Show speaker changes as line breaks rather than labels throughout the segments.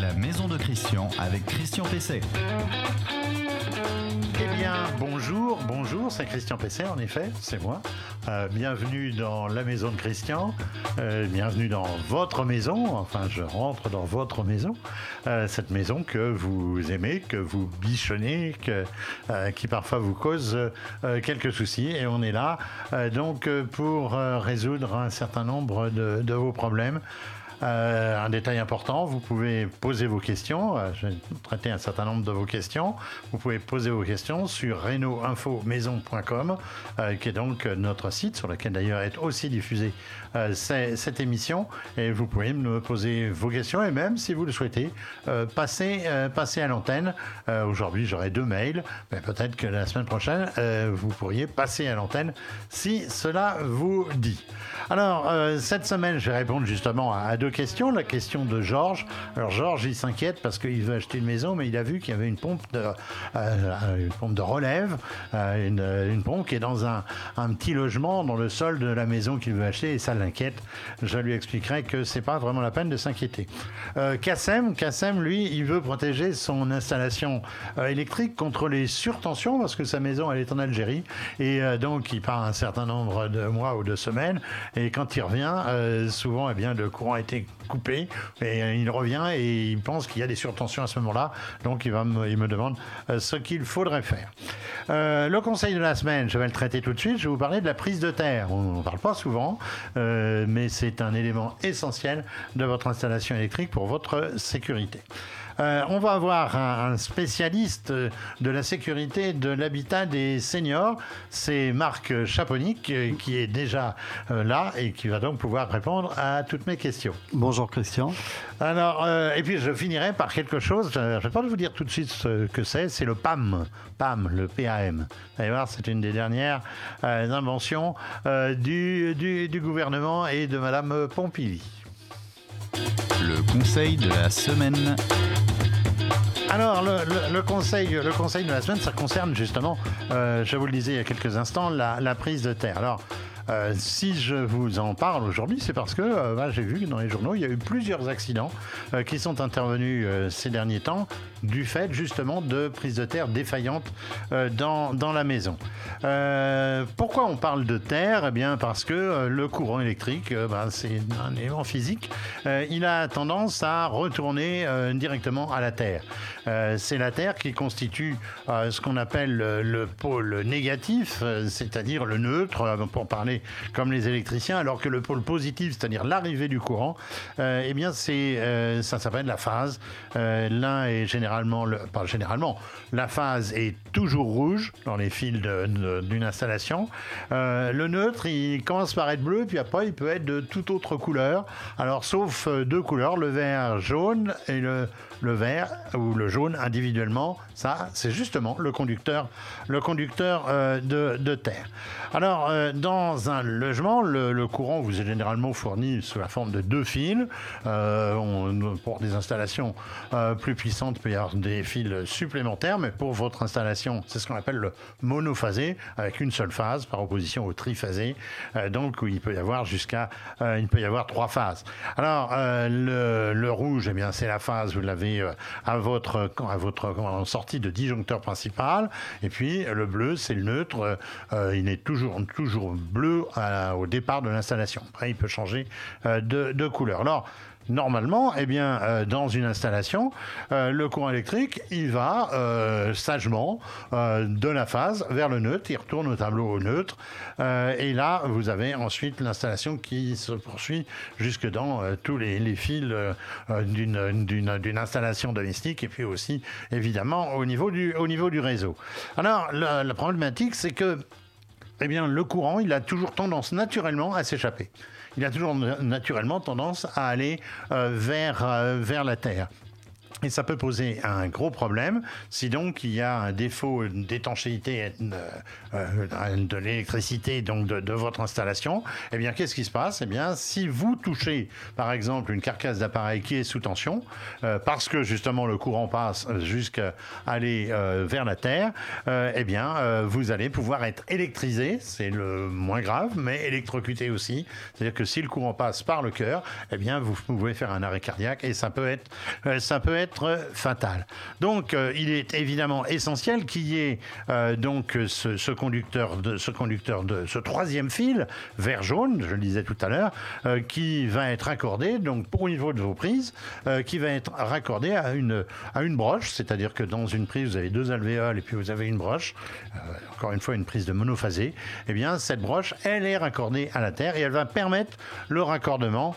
La maison de Christian avec Christian Pesset.
Eh bien, bonjour, bonjour, c'est Christian Pesset, en effet, c'est moi. Euh, bienvenue dans la maison de Christian, euh, bienvenue dans votre maison, enfin je rentre dans votre maison, euh, cette maison que vous aimez, que vous bichonnez, qui parfois vous cause quelques soucis, et on est là donc pour résoudre un certain nombre de vos problèmes. Euh, un détail important, vous pouvez poser vos questions. Euh, je vais traiter un certain nombre de vos questions. Vous pouvez poser vos questions sur reno-info-maison.com, euh, qui est donc notre site sur lequel d'ailleurs est aussi diffusée cette émission. Et vous pouvez me poser vos questions et même, si vous le souhaitez, passer, passer à l'antenne. Aujourd'hui, j'aurai deux mails, mais peut-être que la semaine prochaine, vous pourriez passer à l'antenne si cela vous dit. Alors, cette semaine, je vais répondre justement à deux question. La question de Georges. Alors Georges, il s'inquiète parce qu'il veut acheter une maison, mais il a vu qu'il y avait une pompe de, euh, une pompe de relève, euh, une, une, pompe qui est dans un, un, petit logement dans le sol de la maison qu'il veut acheter et ça l'inquiète. Je lui expliquerai que c'est pas vraiment la peine de s'inquiéter. Euh, Kassem, lui, il veut protéger son installation euh, électrique contre les surtensions parce que sa maison, elle est en Algérie et donc il part un certain nombre de mois ou de semaines et quand il revient, souvent, eh bien, le courant a été coupé et euh, il revient et il pense qu'il y a des surtensions à ce moment-là. Donc il, va me, il me demande euh, ce qu'il faudrait faire. Euh, le conseil de la semaine, je vais le traiter tout de suite. Je vais vous parler de la prise de terre. On ne parle pas souvent, mais c'est un élément essentiel de votre installation électrique pour votre sécurité. Euh, on va avoir un, spécialiste de la sécurité de l'habitat des seniors. C'est Marc Chaponic euh, qui est déjà euh, là et qui va donc pouvoir répondre à toutes mes questions.
Bonjour Christian.
Alors, et puis je finirai par quelque chose, je vais pas vous dire tout de suite ce que c'est, c'est le PAM, PAM, le PAM. Vous allez voir, c'est une des dernières inventions du, du, gouvernement et de Madame Pompili.
Le conseil de la semaine.
Alors, le, conseil, le conseil de la semaine, ça concerne justement, euh, je vous le disais il y a quelques instants, la, prise de terre. Euh, si je vous en parle aujourd'hui, c'est parce que euh, bah, j'ai vu que dans les journaux, il y a eu plusieurs accidents euh, qui sont intervenus ces derniers temps du fait justement de prises de terre défaillantes dans, dans, la maison. pourquoi on parle de terre? Eh bien parce que le courant électrique, bah, c'est un élément physique, il a tendance à retourner directement à la terre. c'est la terre qui constitue ce qu'on appelle le pôle négatif, c'est-à-dire le neutre, pour parler comme les électriciens, alors que le pôle positif, c'est-à-dire l'arrivée du courant, euh, eh bien, euh, ça s'appelle la phase. Euh, l'un est généralement, le, pas généralement, la phase est toujours rouge dans les fils d'une installation. le neutre, il commence par être bleu, puis après, il peut être de toute autre couleur. Alors, sauf deux couleurs, le vert jaune et le le vert ou le jaune individuellement, ça, c'est justement le conducteur, le conducteur euh, de, terre. Alors, euh, dans un logement, le, courant vous est généralement fourni sous la forme de deux fils. Euh, pour des installations plus puissantes, il peut y avoir des fils supplémentaires, mais pour votre installation, c'est ce qu'on appelle le monophasé, avec une seule phase, par opposition au triphasé. donc, il peut y avoir jusqu'à, il peut y avoir trois phases. Alors, le, rouge, eh bien, c'est la phase, vous l'avez euh, à votre, à votre sortie de disjoncteur principal. Et puis le bleu, c'est le neutre. Euh, il est toujours, toujours bleu au départ de l'installation. Il peut changer euh, de, couleur. Alors, normalement, eh bien, euh, dans une installation, euh, le courant électrique, il va sagement de la phase vers le neutre, il retourne au tableau au neutre, et là, vous avez ensuite l'installation qui se poursuit jusque dans tous les, fils d'une installation domestique, et puis aussi, évidemment, au niveau du, réseau. Alors, la problématique, c'est que eh bien, le courant, il a toujours tendance naturellement à s'échapper il a toujours naturellement tendance à aller euh, vers, euh, vers la Terre. Et ça peut poser un gros problème si donc il y a un défaut d'étanchéité euh, euh, de l'électricité donc de, votre installation. Eh bien, qu'est-ce qui se passe? Eh bien, si vous touchez par exemple une carcasse d'appareil qui est sous tension, euh, parce que justement le courant passe jusqu'à aller vers la terre, eh bien, vous allez pouvoir être électrisé. C'est le moins grave, mais électrocuté aussi. C'est-à-dire que si le courant passe par le cœur, eh bien, vous pouvez faire un arrêt cardiaque et ça peut être, ça peut être fatal. Donc, euh, il est évidemment essentiel qu'il y ait euh, donc ce, conducteur de ce conducteur de ce troisième fil vert jaune, je le disais tout à l'heure, euh, qui va être accordé donc pour au niveau de vos prises, qui va être raccordé à une à une broche, c'est-à-dire que dans une prise vous avez deux alvéoles et puis vous avez une broche, encore une fois une prise de monophasé. eh bien cette broche, elle est raccordée à la terre et elle va permettre le raccordement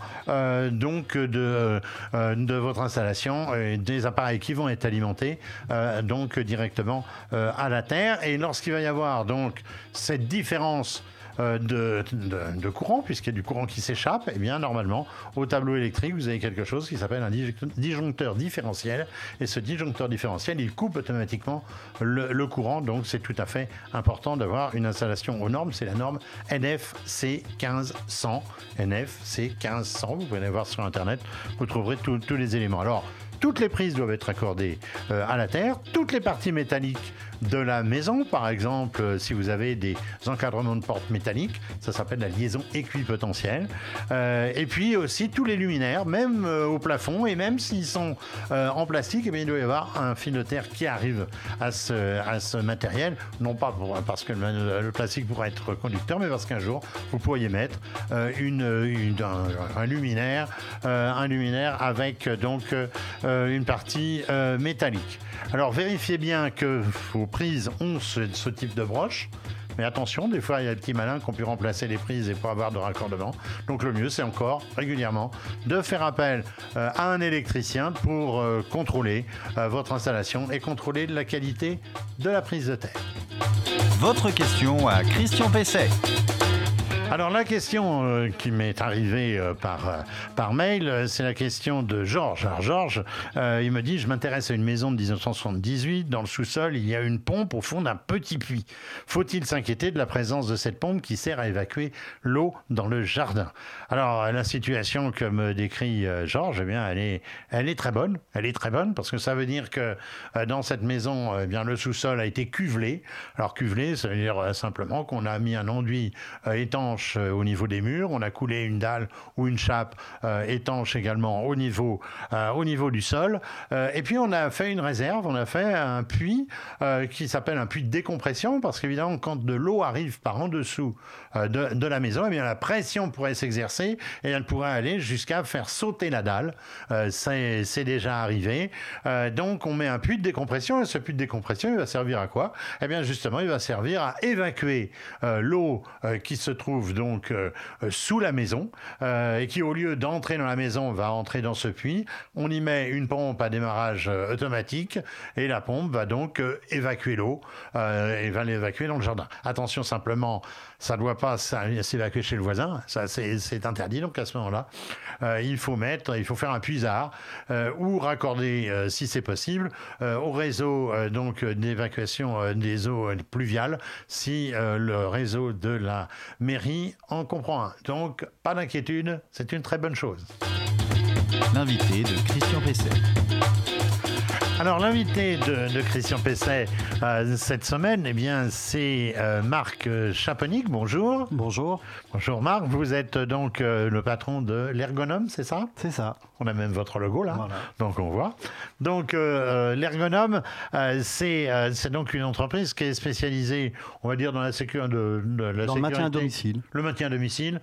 donc de de votre installation et des appareils qui vont être alimentés euh, donc directement euh, à la Terre. Et lorsqu'il va y avoir donc cette différence euh, de, courant, puisqu'il y a du courant qui s'échappe, et eh bien normalement, au tableau électrique, vous avez quelque chose qui s'appelle un disjoncteur différentiel. Et ce disjoncteur différentiel, il coupe automatiquement le, courant. Donc c'est tout à fait important d'avoir une installation aux normes. C'est la norme NFC 1500. NFC 1500, vous pouvez aller voir sur Internet, vous trouverez tous les éléments. Alors, toutes les prises doivent être accordées euh, à la terre. Toutes les parties métalliques de la maison, par exemple, euh, si vous avez des encadrements de portes métalliques, ça s'appelle la liaison équipotentielle. Euh, et puis aussi tous les luminaires, même au plafond, et même s'ils sont en plastique, eh il doit y avoir un fil de terre qui arrive à ce, matériel, non pas parce que le, plastique pourrait être conducteur, mais parce qu'un jour, vous pourriez mettre une, un, luminaire, un luminaire avec donc euh, une partie euh, métallique. Alors vérifiez bien que vos prises ont ce, type de broche. Mais attention, des fois, il y a des petits malins qui ont pu remplacer les prises et pas avoir de raccordement. Donc le mieux, c'est encore régulièrement de faire appel euh, à un électricien pour contrôler votre installation et contrôler la qualité de la prise de terre.
Votre question à Christian Pesset.
Alors la question euh, qui m'est arrivée euh, par, euh, par mail, c'est la question de Georges. Alors Georges, il me dit, je m'intéresse à une maison de 1978. Dans le sous-sol, il y a une pompe au fond d'un petit puits. Faut-il s'inquiéter de la présence de cette pompe qui sert à évacuer l'eau dans le jardin? Alors la situation que me décrit Georges, eh bien, elle est, elle est très bonne. Elle est très bonne parce que ça veut dire que dans cette maison, eh bien, le sous-sol a été cuvelé. Alors cuvelé, ça veut dire simplement qu'on a mis un enduit euh, au niveau des murs. On a coulé une dalle ou une chape euh, étanche également au niveau, euh, au niveau du sol. et puis on a fait une réserve, on a fait un puits qui s'appelle un puits de décompression parce qu'évidemment quand de l'eau arrive par en dessous de, la maison, eh bien la pression pourrait s'exercer et elle pourrait aller jusqu'à faire sauter la dalle. C'est déjà arrivé. donc on met un puits de décompression et ce puits de décompression il va servir à quoi? Eh bien justement il va servir à évacuer l'eau qui se trouve donc euh, euh, sous la maison euh, et qui, au lieu d'entrer dans la maison, va entrer dans ce puits. On y met une pompe à démarrage automatique et la pompe va donc évacuer l'eau et va l'évacuer dans le jardin. Attention simplement, ça ne doit pas s'évacuer chez le voisin, ça c'est interdit. Donc à ce moment-là, il faut mettre, il faut faire un puisard ou raccorder, si c'est possible, au réseau donc d'évacuation des eaux pluviales si le réseau de la mairie en comprend un. Donc, pas d'inquiétude, c'est une très bonne chose.
L'invité de Christian Pesset.
Alors l'invité de, Christian Pesset euh, cette semaine, eh bien, c'est euh, Marc Chaponic. Bonjour.
Bonjour.
Bonjour Marc. Vous êtes donc euh, le patron de l'Ergonome, c'est ça?
C'est ça.
On a même votre logo là, donc on voit. Donc l'Ergonome, c'est donc une entreprise qui est spécialisée, on va dire, dans la, sécurité de,
la dans le maintien à domicile.
Le maintien à domicile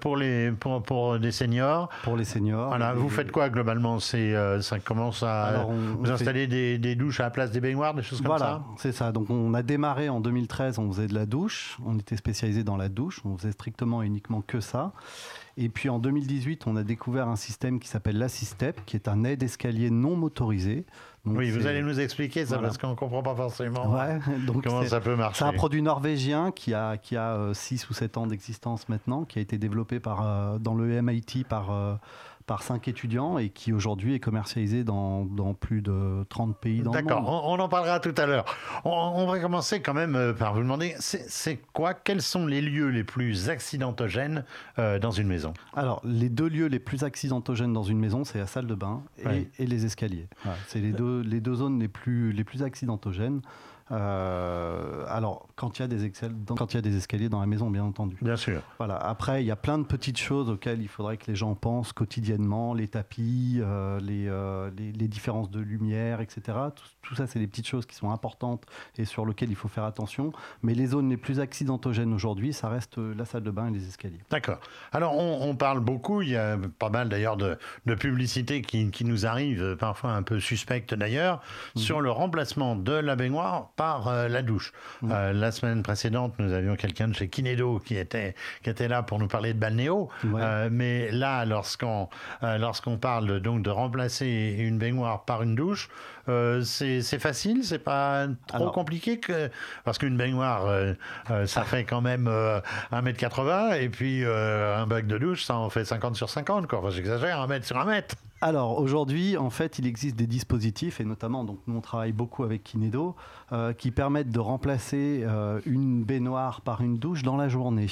pour les pour, pour des seniors.
Pour les seniors.
Voilà. Vous faites quoi globalement? C'est ça commence à Alors, vous installer des, des, douches à la place des baignoires, des choses comme ça?
Voilà, c'est ça. Donc on a démarré en 2013, on faisait de la douche, on était spécialisé dans la douche, on faisait strictement et uniquement que ça. Et puis en 2018, on a découvert un système qui s'appelle l'Assistep, qui est un aide escalier non motorisé.
oui, vous allez nous expliquer ça parce qu'on ne comprend pas forcément donc comment ça peut marcher.
C'est un produit norvégien qui a, qui a 6 euh, ou 7 ans d'existence maintenant, qui a été développé par, euh, dans le MIT par, euh, par cinq étudiants et qui aujourd'hui est commercialisé dans, dans, plus de 30 pays dans le monde.
D'accord, on, en parlera tout à l'heure. On, on, va commencer quand même euh, par vous demander, c'est quoi, quels sont les lieux les plus accidentogènes euh, dans une maison?
Alors, les deux lieux les plus accidentogènes dans une maison, c'est la salle de bain et, et les escaliers. C'est les deux, les deux zones les plus, les plus accidentogènes. Euh, alors, quand il, y a des quand il y a des escaliers dans la maison, bien entendu.
Bien sûr.
Voilà. Après, il y a plein de petites choses auxquelles il faudrait que les gens pensent quotidiennement les tapis, euh, euh, les, les, différences de lumière, etc. Tout, tout ça, c'est des petites choses qui sont importantes et sur lesquelles il faut faire attention. Mais les zones les plus accidentogènes aujourd'hui, ça reste la salle de bain et les escaliers.
D'accord. Alors, on, parle beaucoup, il y a pas mal d'ailleurs de, de publicités qui, qui, nous arrivent, parfois un peu suspectes d'ailleurs, mmh. sur le remplacement de la baignoire par euh, la douche. Mmh. Euh, la semaine précédente, nous avions quelqu'un de chez Kinedo qui était, qui était là pour nous parler de balnéo. Ouais. Euh, mais là, lorsqu'on lorsqu'on parle donc de remplacer une baignoire par une douche, c'est facile, c'est pas trop Alors, compliqué que parce qu'une baignoire, ça fait quand même 1m80 et puis un bac de douche, ça en fait 50 sur 50. Quoi. Enfin, J'exagère, 1 mètre sur 1 mètre.
Alors aujourd'hui, en fait, il existe des dispositifs, et notamment, donc, nous on travaille beaucoup avec Kinedo, euh, qui permettent de remplacer euh, une baignoire par une douche dans la journée.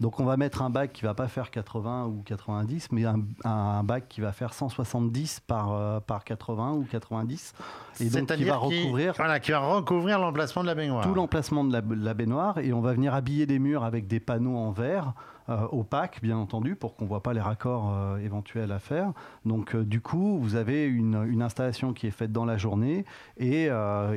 Donc on va mettre un bac qui va pas faire 80 ou 90, mais un, un bac qui va faire 170 par, euh, par 80 ou 90.
Et donc qui va recouvrir, qui, voilà, qui va recouvrir l'emplacement de la baignoire.
Tout l'emplacement de la, la, baignoire, et on va venir habiller les murs avec des panneaux en verre. Euh, opaques, bien entendu, pour qu'on ne voit pas les raccords euh, éventuels à faire. Donc, euh, du coup, vous avez une, une, installation qui est faite dans la journée et,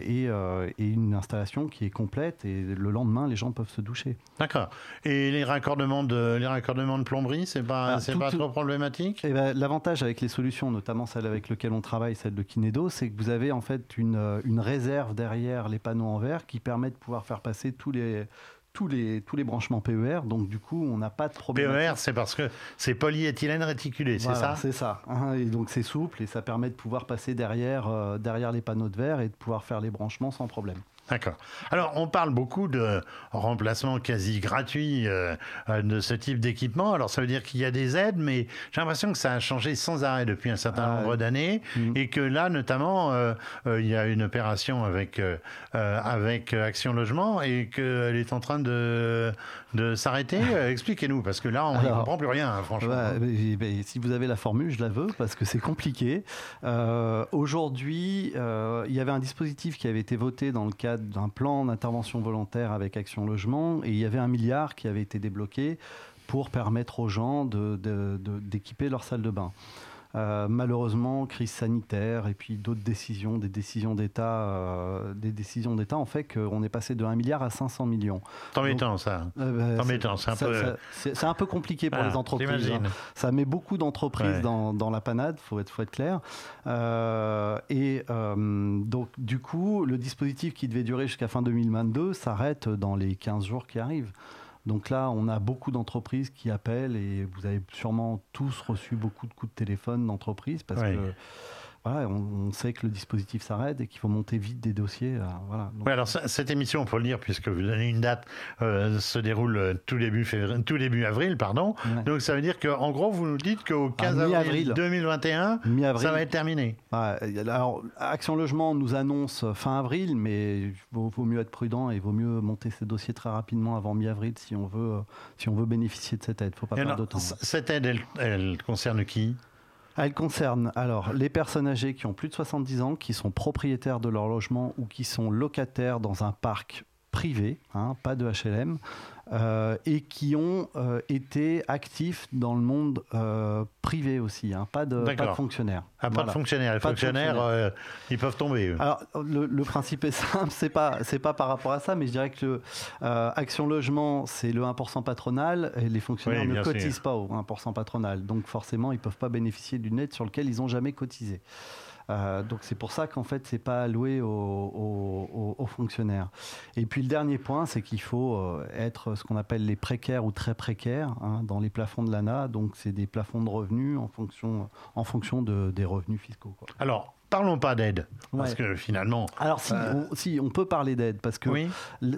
et, et, une installation qui est complète. Et le lendemain, les gens peuvent se doucher.
D'accord. Et les raccordements de, les raccordements de plomberie, c'est pas, ah, c'est pas trop problématique?
Eh ben, L'avantage avec les solutions, notamment celle avec laquelle on travaille, celle de Kinedo, c'est que vous avez en fait une, une réserve derrière les panneaux en verre qui permet de pouvoir faire passer tous les tous les, tous les branchements PER, donc du coup, on n'a pas de problème.
PER, c'est parce que c'est polyéthylène réticulé, c'est ça
C'est ça. Hein, et donc c'est souple et ça permet de pouvoir passer derrière, euh, derrière les panneaux de verre et de pouvoir faire les branchements sans problème.
D'accord. Alors, on parle beaucoup de remplacement quasi gratuit euh, de ce type d'équipement. Alors, ça veut dire qu'il y a des aides, mais j'ai l'impression que ça a changé sans arrêt depuis un certain ah, nombre d'années mmh. et que là, notamment, euh, euh, il y a une opération avec, euh, avec Action Logement et qu'elle est en train de, de s'arrêter. Expliquez-nous, parce que là, on ne comprend plus rien, hein, franchement.
Bah, mais, mais, si vous avez la formule, je la veux, parce que c'est compliqué. Aujourd'hui, il y avait un dispositif qui avait été voté dans le cadre d'un plan d'intervention volontaire avec Action Logement et il y avait un milliard qui avait été débloqué pour permettre aux gens d'équiper leur salle de bain. Euh, malheureusement, crise sanitaire et puis d'autres décisions, des décisions d'État, euh, des décisions d'État ont fait qu'on est passé de 1 milliard à 500 millions.
C'est embêtant ça.
Euh,
bah, c'est un, peu...
un peu compliqué pour ah, les entreprises. Hein. Ça met beaucoup d'entreprises ouais. dans, dans, la panade, faut être, faut être clair. Euh, et donc du coup, le dispositif qui devait durer jusqu'à fin 2022 s'arrête dans les 15 jours qui arrivent. Donc là, on a beaucoup d'entreprises qui appellent et vous avez sûrement tous reçu beaucoup de coups de téléphone d'entreprises parce oui. que voilà, on, on, sait que le dispositif s'arrête et qu'il faut monter vite des dossiers. Euh, voilà.
Donc, oui, alors cette émission, on peut le dire, puisque vous donnez une date, euh, se déroule euh, tout début, février, tout début avril. pardon. Ouais. Donc ça veut dire qu'en gros, vous nous dites qu'au 15 ah, avril 2021, ça va être terminé.
Ouais, alors, Action Logement nous annonce fin avril, mais il vaut, vaut, mieux être prudent et il vaut mieux monter ces dossiers très rapidement avant mi-avril si, on veut, si on veut bénéficier de cette aide. Il ne faut pas perdre de temps.
Cette aide, elle, elle concerne qui?
Elle concerne alors les personnes âgées qui ont plus de 70 ans, qui sont propriétaires de leur logement ou qui sont locataires dans un parc privé, hein, pas de HLM, euh, et qui ont euh, été actifs dans le monde euh, privé aussi, hein, pas, de, pas, de, fonctionnaires.
Ah, pas voilà. de fonctionnaires. Les pas fonctionnaires, fonctionnaires. ils peuvent tomber. Eux.
Alors, le, le, principe est simple, c'est pas, c'est pas par rapport à ça, mais je dirais que Action Logement, c'est le 1% patronal, et les fonctionnaires oui, ne cotisent sûr. pas au 1% patronal. Donc, forcément, ils ne peuvent pas bénéficier d'une aide sur laquelle ils n'ont jamais cotisé. Euh, donc c'est pour ça qu'en fait c'est pas alloué aux, fonctionnaires. Et puis le dernier point, c'est qu'il faut euh, être ce qu'on appelle les précaires ou très précaires hein, dans les plafonds de l'ANA. Donc c'est des plafonds de revenus en fonction, en fonction de, des revenus fiscaux.
Alors parlons pas d'aide. Parce que finalement.
Alors si,
Euh,
on, si, on peut parler d'aide parce que
Oui.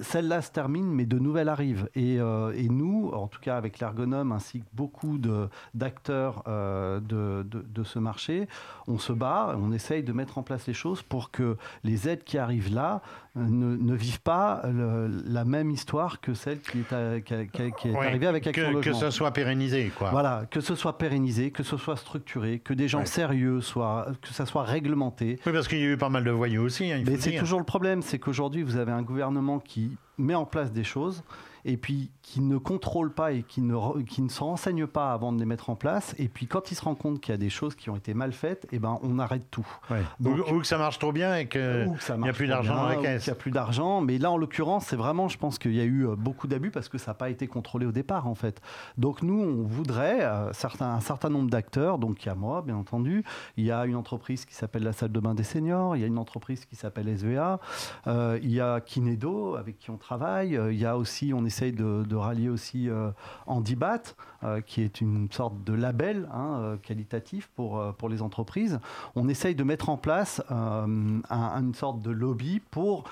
celle-là se termine, mais de nouvelles arrivent. Et, euh, et nous, en tout cas avec l'ergonome ainsi que beaucoup de- d'acteurs euh, de, de- de ce marché, on se bat, on essaye de mettre en place les choses pour que les aides qui arrivent là ne, ne vivent pas le- la même histoire que celle qui est, à- qui a- qui a- qui est
Oui,
arrivée avec Action
que, que ça soit pérennisé, quoi.
Voilà, que ce soit pérennisé, que ce soit structuré, que des gens
Ouais.
sérieux soient, que ça soit réglementé.
Oui, parce qu'il y a eu pas mal de voyous aussi, hein, il faut
Mais c'est toujours le problème, c'est qu'aujourd'hui, vous avez un gouvernement qui met en place des choses et puis qui ne contrôle pas et qui ne, qui ne se renseigne pas avant de les mettre en place. Et puis quand il se rend compte qu'il y a des choses qui ont été mal faites, eh ben, on arrête tout.
Ouais.
Donc-
ou, ou que ça marche trop bien et que
Ou que ça
il n'y a plus d'argent dans la caisse.
qu'il n'y a plus d'argent. Mais là, en l'occurrence, c'est vraiment, je pense qu'il y a eu euh, beaucoup d'abus parce que ça n'a pas été contrôlé au départ, en fait. Donc nous, on voudrait euh, certains, un certain nombre d'acteurs. Donc il y a moi, bien entendu. Il y a une entreprise qui s'appelle la salle de bain des seniors. Il y a une entreprise qui s'appelle SVA. Euh, il y a Kinedo avec qui on travaille. Il y a aussi, on essaye de, rallier aussi euh, Handibat, euh, qui est une sorte de label hein, euh, qualitatif pour, pour les entreprises. On essaye de mettre en place un- une sorte de lobby pour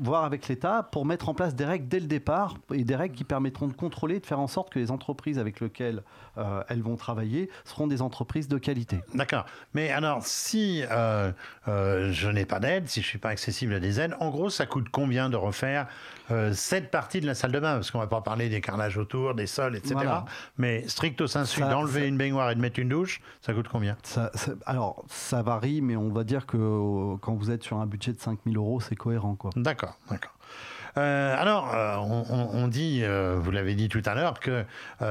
voir avec l'État pour mettre en place des règles dès le départ et des règles qui permettront de contrôler, de faire en sorte que les entreprises avec lesquelles elles vont travailler seront des entreprises de qualité.
D'accord. Mais alors, si je n'ai pas d'aide, si je ne suis pas accessible à des aides, en gros, ça coûte combien de refaire euh, cette partie de la salle de bain Parce qu'on ne va pas parler des carrelages autour, des sols, etc.
Voilà.
Mais stricto sensu, d'enlever
ça-
une baignoire et de mettre une douche, ça coûte combien?
Ça- ça- alors, ça varie, mais on va dire que euh, quand vous êtes sur un budget de 5000 euros, c'est cohérent. Quoi.
D'accord, d'accord. Euh, alors, euh, on, dit, euh, vous l'avez dit tout à l'heure, que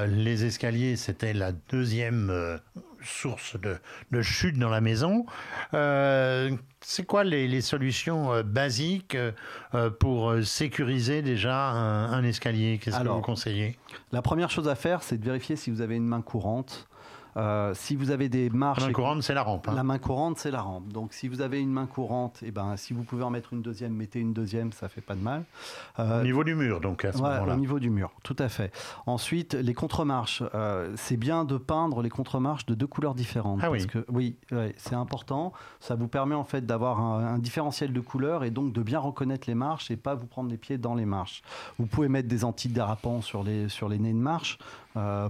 les escaliers, c'était la deuxième source de, de chute dans la maison. Euh, c'est quoi les, les solutions euh, basiques euh, pour sécuriser déjà un, un escalier? Qu'est-ce que vous conseillez?
La première chose à faire, c'est de vérifier si vous avez une main courante. Euh, si vous avez des marches...
La main courante, c'est la rampe. hein.
La main courante, c'est la rampe. Donc, si vous avez une main courante, et ben, si vous pouvez en mettre une deuxième, mettez une deuxième, ça fait pas de mal. Euh,
Au niveau du mur, donc à ce
Ouais,
moment-là.
au niveau du mur, tout à fait. Ensuite, les contre-marches. Euh, c'est bien de peindre les contre-marches de deux couleurs différentes.
Ah oui.
que, oui, ouais, c'est important. Ça vous permet en fait d'avoir un, un différentiel de couleurs et donc de bien reconnaître les marches et pas vous prendre les pieds dans les marches. Vous pouvez mettre des antidérapants sur les, sur les nez de marche euh,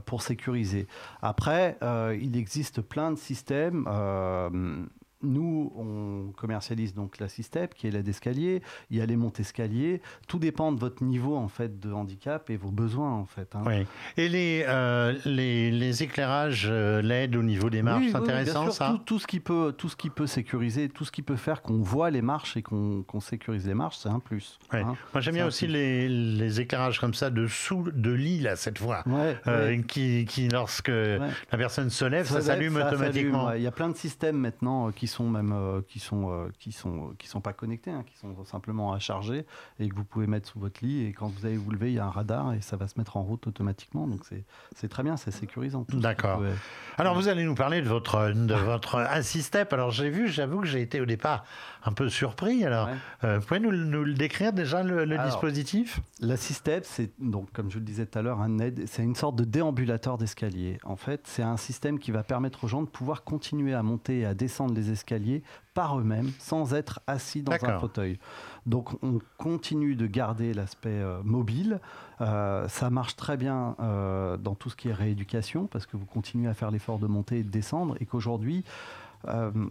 pour sécuriser. Après, euh, il existe plein de systèmes. Nous, on commercialise donc la Systep, qui est l'aide escalier. Il y a les montes escaliers. Tout dépend de votre niveau en fait de handicap et vos besoins en fait. hein.
Oui. Et les, euh, les, les éclairages euh, LED au niveau des marches,
Oui,
c'est
oui, oui, bien
intéressant
sûr,
ça
tout, tout ce qui peut, tout ce qui peut sécuriser, tout ce qui peut faire qu'on voit les marches et qu'on sécurise les marches, c'est un plus. Hein.
Moi j'aime bien aussi les, les éclairages comme ça de sous de lit là cette fois,
Ouais,
Euh,
ouais.
qui, qui lorsque la personne se lève, ça,
Ça
s'allume automatiquement.
Il y a plein de systèmes maintenant euh, qui sont même euh, qui sont euh, qui sont qui sont pas connectés, hein, qui sont simplement à charger et que vous pouvez mettre sous votre lit et quand vous allez vous lever, il y a un radar et ça va se mettre en route automatiquement. Donc c'est c'est très bien, c'est sécurisant.
D'accord. Alors vous allez nous parler de votre de votre Assistep. Alors j'ai vu, j'avoue que j'ai été au départ un peu surpris. Alors
Ouais.
euh, pouvez nous, nous le décrire déjà le, le
Alors,
dispositif?
La Systep, c'est donc, comme je le disais tout à l'heure, un aide, c'est une sorte de déambulateur d'escalier. En fait, c'est un système qui va permettre aux gens de pouvoir continuer à monter et à descendre les escaliers par eux-mêmes, sans être assis dans un fauteuil. Donc, on continue de garder l'aspect euh, mobile. Euh, ça marche très bien euh, dans tout ce qui est rééducation, parce que vous continuez à faire l'effort de monter et de descendre, et qu'aujourd'hui,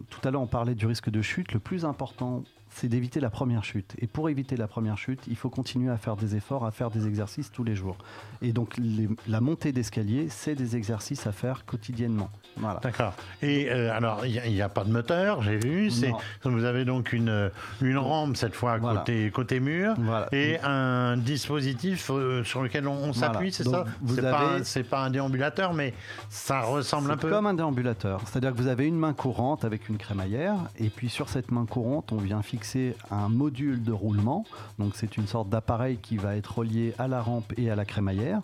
tout à l'heure, on parlait du risque de chute. Le plus important, c'est d'éviter la première chute. Et pour éviter la première chute, il faut continuer à faire des efforts, à faire des exercices tous les jours. Et donc, les- la montée d'escalier, c'est des exercices à faire quotidiennement. Voilà.
D'accord. Et euh, alors, il n'y a, pas de moteur, j'ai vu. C'est, vous avez donc une, une rampe cette fois
Voilà.
côté, côté mur
Voilà.
et un dispositif euh, sur lequel on, on s'appuie, c'est ça
vous
C'est pas,
avez-
un- c'est pas un déambulateur, mais ça ressemble un peu.
comme un déambulateur. C'est-à-dire que vous avez une main courante avec une crémaillère, et puis sur cette main courante, on vient fixer un module de roulement. Donc c'est une sorte d'appareil qui va être relié à la rampe et à la crémaillère.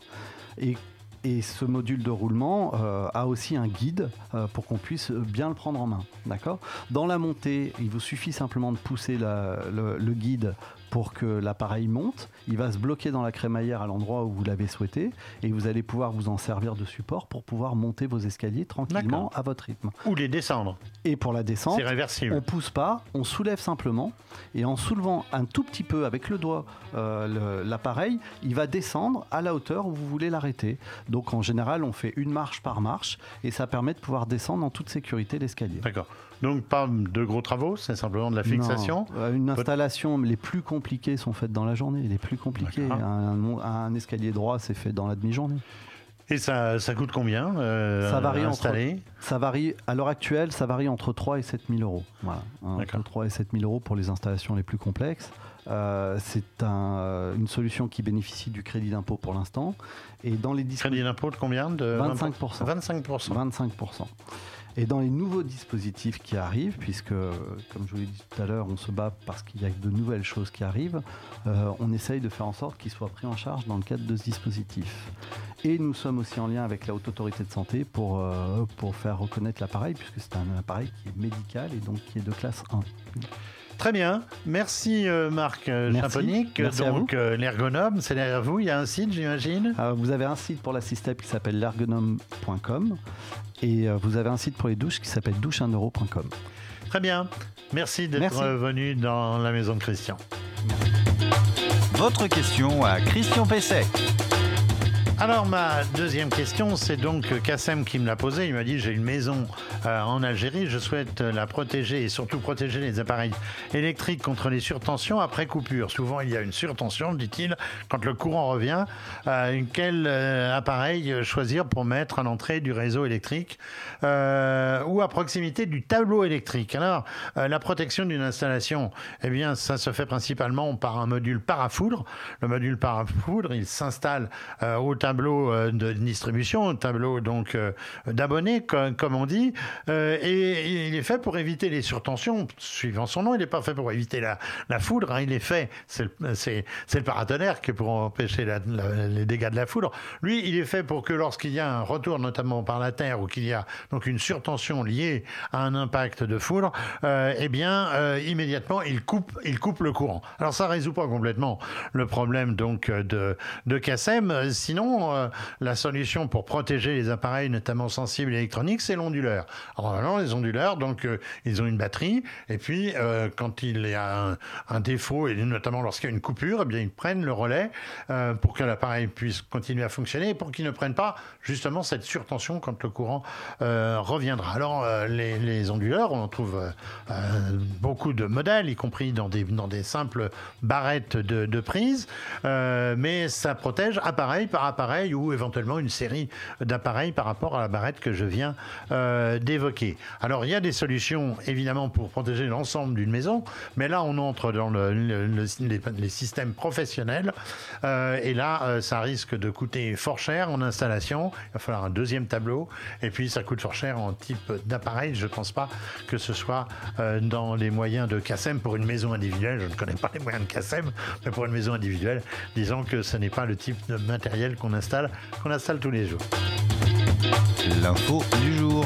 Et ce module de roulement euh, a aussi un guide euh, pour qu'on puisse bien le prendre en main. D'accord? Dans la montée, il vous suffit simplement de pousser le guide pour que l'appareil monte. Il va se bloquer dans la crémaillère à l'endroit où vous l'avez souhaité et vous allez pouvoir vous en servir de support pour pouvoir monter vos escaliers tranquillement à votre rythme.
Ou les descendre.
Et pour la descente,
réversible.
on pousse pas, on soulève simplement et en soulevant un tout petit peu avec le doigt euh, l'appareil, il va descendre à la hauteur où vous voulez l'arrêter. Donc en général, on fait une marche par marche et ça permet de pouvoir descendre en toute sécurité l'escalier.
D'accord. Donc pas de gros travaux, c'est simplement de la fixation.
Non, euh, une installation, les plus compliquées sont faites dans la journée. Les plus compliquées, un, un escalier droit, c'est fait dans la demi-journée.
Et ça, ça coûte combien euh,
Ça varie entre-
installé?
Ça varie, à l'heure actuelle, ça varie entre 3 et 7 000 euros. Voilà, hein, entre 3 et 7 000 euros pour les installations les plus complexes. Euh, c'est un, euh, une solution qui bénéficie du crédit d'impôt pour l'instant. Et dans les.
Crédit d'impôt de combien de
25%.
25%.
25%. Et dans les nouveaux dispositifs qui arrivent, puisque, comme je vous l'ai dit tout à l'heure, on se bat parce qu'il y a de nouvelles choses qui arrivent, euh, on essaye de faire en sorte qu'ils soient pris en charge dans le cadre de ce dispositif. Et nous sommes aussi en lien avec la Haute Autorité de Santé pour, euh, pour faire reconnaître l'appareil, puisque c'est un appareil qui est médical et donc qui est de classe 1.
Très bien. Merci euh, Marc euh,
Merci.
Donc euh, l'ergonome, c'est derrière vous. Il y a un site, j'imagine?
Euh, vous avez un site pour la système qui s'appelle l'ergonome.com et vous avez un site pour les douches qui s'appelle douche1euro.com.
Très bien. Merci d'être venu dans la maison de Christian.
Votre question à Christian Pesset.
Alors ma deuxième question, c'est donc Kassem qui me l'a posée. Il m'a dit j'ai une maison euh, en Algérie, je souhaite la protéger et surtout protéger les appareils électriques contre les surtensions après coupure. Souvent il y a une surtension, dit-il, quand le courant revient. Euh, quel euh, appareil choisir pour mettre à l'entrée du réseau électrique ou à proximité du tableau électrique? Alors la protection d'une installation, eh bien ça se fait principalement par un module parafoudre. Le module parafoudre, il s'installe au tableau euh, de distribution, au tableau donc euh, d'abonnés, comme, on dit, Euh, et il est fait pour éviter les surtensions. Suivant son nom, il n'est pas fait pour éviter la, foudre. hein. il est fait, c'est le, paratonnerre qui est pour empêcher les dégâts de la foudre. Lui, il est fait pour que lorsqu'il y a un retour, notamment par la terre, ou qu'il y a donc une surtension liée à un impact de foudre, euh, eh bien, immédiatement, il coupe, il coupe le courant. Alors, ça résout pas complètement le problème donc de, de Kassem. Euh, Euh, la solution pour protéger les appareils, notamment sensibles électroniques, c'est l'onduleur. Alors, les onduleurs, donc, euh, ils ont une batterie, et puis, euh, quand il y a un, défaut, et notamment lorsqu'il y a une coupure, eh bien, ils prennent le relais pour que l'appareil puisse continuer à fonctionner, et pour qu'ils ne prennent pas, justement, cette surtension quand le courant reviendra. Alors, les, les onduleurs, on en trouve beaucoup de modèles, y compris dans des, dans des simples barrettes de, de prise, mais ça protège appareil par appareil ou éventuellement une série d'appareils par rapport à la barrette que je viens euh, d'évoquer. Alors, il y a des solutions, évidemment, pour protéger l'ensemble d'une maison, mais là, on entre dans le- le- le- les, systèmes professionnels, euh, et là, euh, ça risque de coûter fort cher en installation. Il va falloir un deuxième tableau, et puis ça coûte fort cher en type d'appareil. Je ne pense pas que ce soit dans les moyens de Cassem pour une maison individuelle. Je ne connais pas les moyens de Cassem, mais pour une maison individuelle, disons que ce n'est pas le type de matériel qu'on installe, qu'on installe tous les jours.
L'info du jour.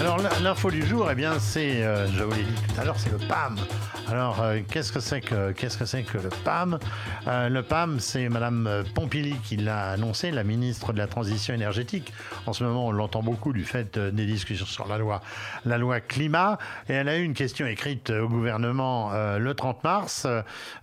Alors l'info du jour, eh bien c'est, euh, je vous l'ai dit tout à l'heure, c'est le PAM. Alors euh, qu'est-ce que c'est que le PAM Euh, Le PAM, c'est Madame Pompili qui l'a annoncé, la ministre de la transition énergétique. En ce moment, on l'entend beaucoup du fait euh, des discussions sur la loi, la loi climat. Et elle a eu une question écrite au gouvernement le 30 mars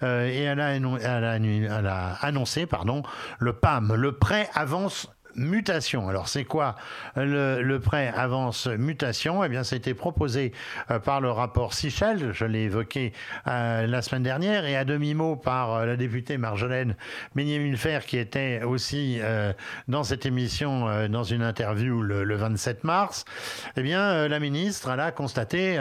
et elle a annoncé, pardon, le PAM, le prêt avance mutation. Alors c'est quoi le, prêt avance mutation? Eh bien, ça a été proposé euh, par le rapport Sichel, je l'ai évoqué euh, la semaine dernière, et à demi-mot par euh, la députée Marjolaine Ménier-Mulfer, qui était aussi dans cette émission, dans une interview le, le 27 mars. Eh bien, la ministre, elle a constaté,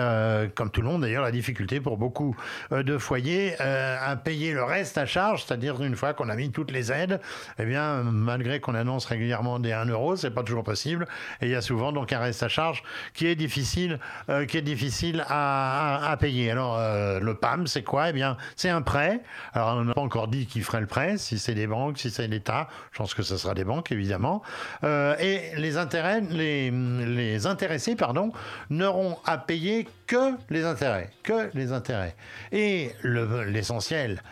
comme tout le monde d'ailleurs, la difficulté pour beaucoup de foyers à payer le reste à charge, c'est-à-dire une fois qu'on a mis toutes les aides, eh bien, malgré qu'on annonce régulièrement demander un euro, c'est pas toujours possible. Et il y a souvent donc un reste à charge qui est difficile, euh, qui est difficile à, à, payer. Alors le PAM, c'est quoi? Eh bien, c'est un prêt. Alors on n'a pas encore dit qui ferait le prêt, si c'est des banques, si c'est l'État. Je pense que ce sera des banques évidemment. et les intérêts, les, les intéressés, pardon, n'auront à payer que les intérêts, que les intérêts. Et l'essentiel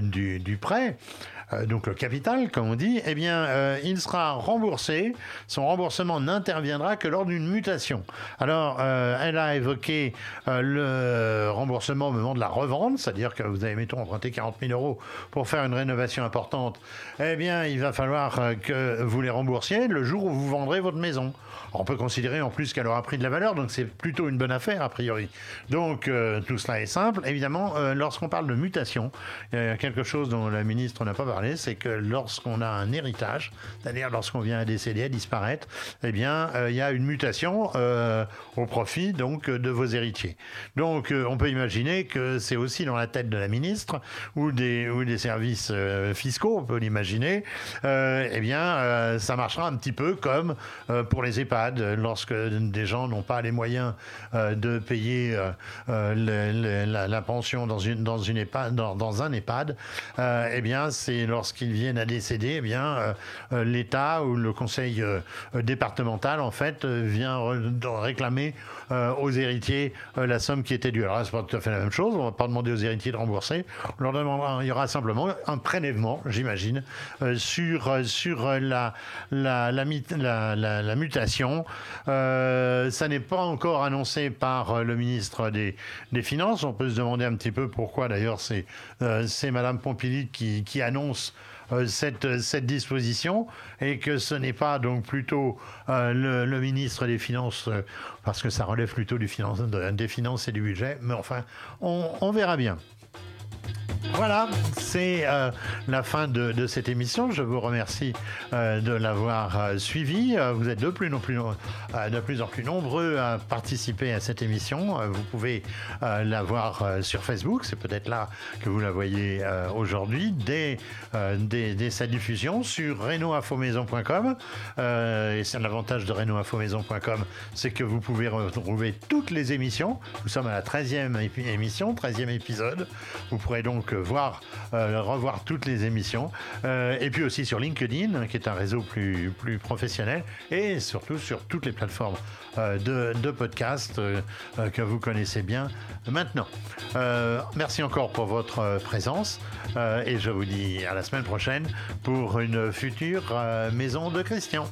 du, du prêt, euh, donc le capital, comme on dit, eh bien, euh, il sera remboursé. Son remboursement n'interviendra que lors d'une mutation. Alors, euh, elle a évoqué le remboursement au moment de la revente, c'est-à-dire que vous avez, mettons, emprunté 40 000 euros pour faire une rénovation importante. Eh bien, il va falloir que vous les remboursiez le jour où vous vendrez votre maison. On peut considérer en plus qu'elle aura pris de la valeur, donc c'est plutôt une bonne affaire a priori. Donc tout cela est simple. Évidemment, lorsqu'on parle de mutation, il y a quelque chose dont la ministre n'a pas c'est que lorsqu'on a un héritage, c'est-à-dire lorsqu'on vient à décéder, à disparaître, eh bien, euh, il y a une mutation euh, au profit donc de vos héritiers. Donc, euh, on peut imaginer que c'est aussi dans la tête de la ministre ou des, ou des services fiscaux, on peut l'imaginer. eh bien, ça marchera un petit peu comme pour les EHPAD, lorsque des gens n'ont pas les moyens de payer la, pension dans une dans une EHPAD, dans un EHPAD. eh bien, c'est lorsqu'ils viennent à décéder, eh bien, euh, euh, l'État ou le conseil euh, départemental, en fait, vient réclamer aux héritiers la somme qui était due. Alors là, c'est pas tout à fait la même chose. On ne va pas demander aux héritiers de rembourser. Il y aura simplement un prélèvement, j'imagine, sur, sur la, la, mutation. ça n'est pas encore annoncé par le ministre des, Finances. On peut se demander un petit peu pourquoi, d'ailleurs, c'est c'est Madame Pompili qui, qui annonce euh, cette, cette disposition et que ce n'est pas donc plutôt euh, le, ministre des Finances, euh, parce que ça relève plutôt des finances et du budget, mais enfin, on verra bien. Voilà, c'est euh, la fin de, cette émission. Je vous remercie euh, de l'avoir euh, suivi. Vous êtes de plus, en plus, de plus en plus nombreux à participer à cette émission. Vous pouvez la voir sur Facebook. C'est peut-être là que vous la voyez aujourd'hui dès, sa diffusion sur renoinfomaison.com. et c'est l'avantage de renoinfomaison.com, c'est que vous pouvez retrouver toutes les émissions. Nous sommes à la 13e émission, 13e épisode. Vous pourrez donc voir, euh, revoir toutes les émissions. Euh, et puis aussi sur LinkedIn, qui est un réseau plus, plus professionnel, et surtout sur toutes les plateformes euh, de, de podcast que vous connaissez bien maintenant. merci encore pour votre présence et je vous dis à la semaine prochaine pour une future maison de Christian.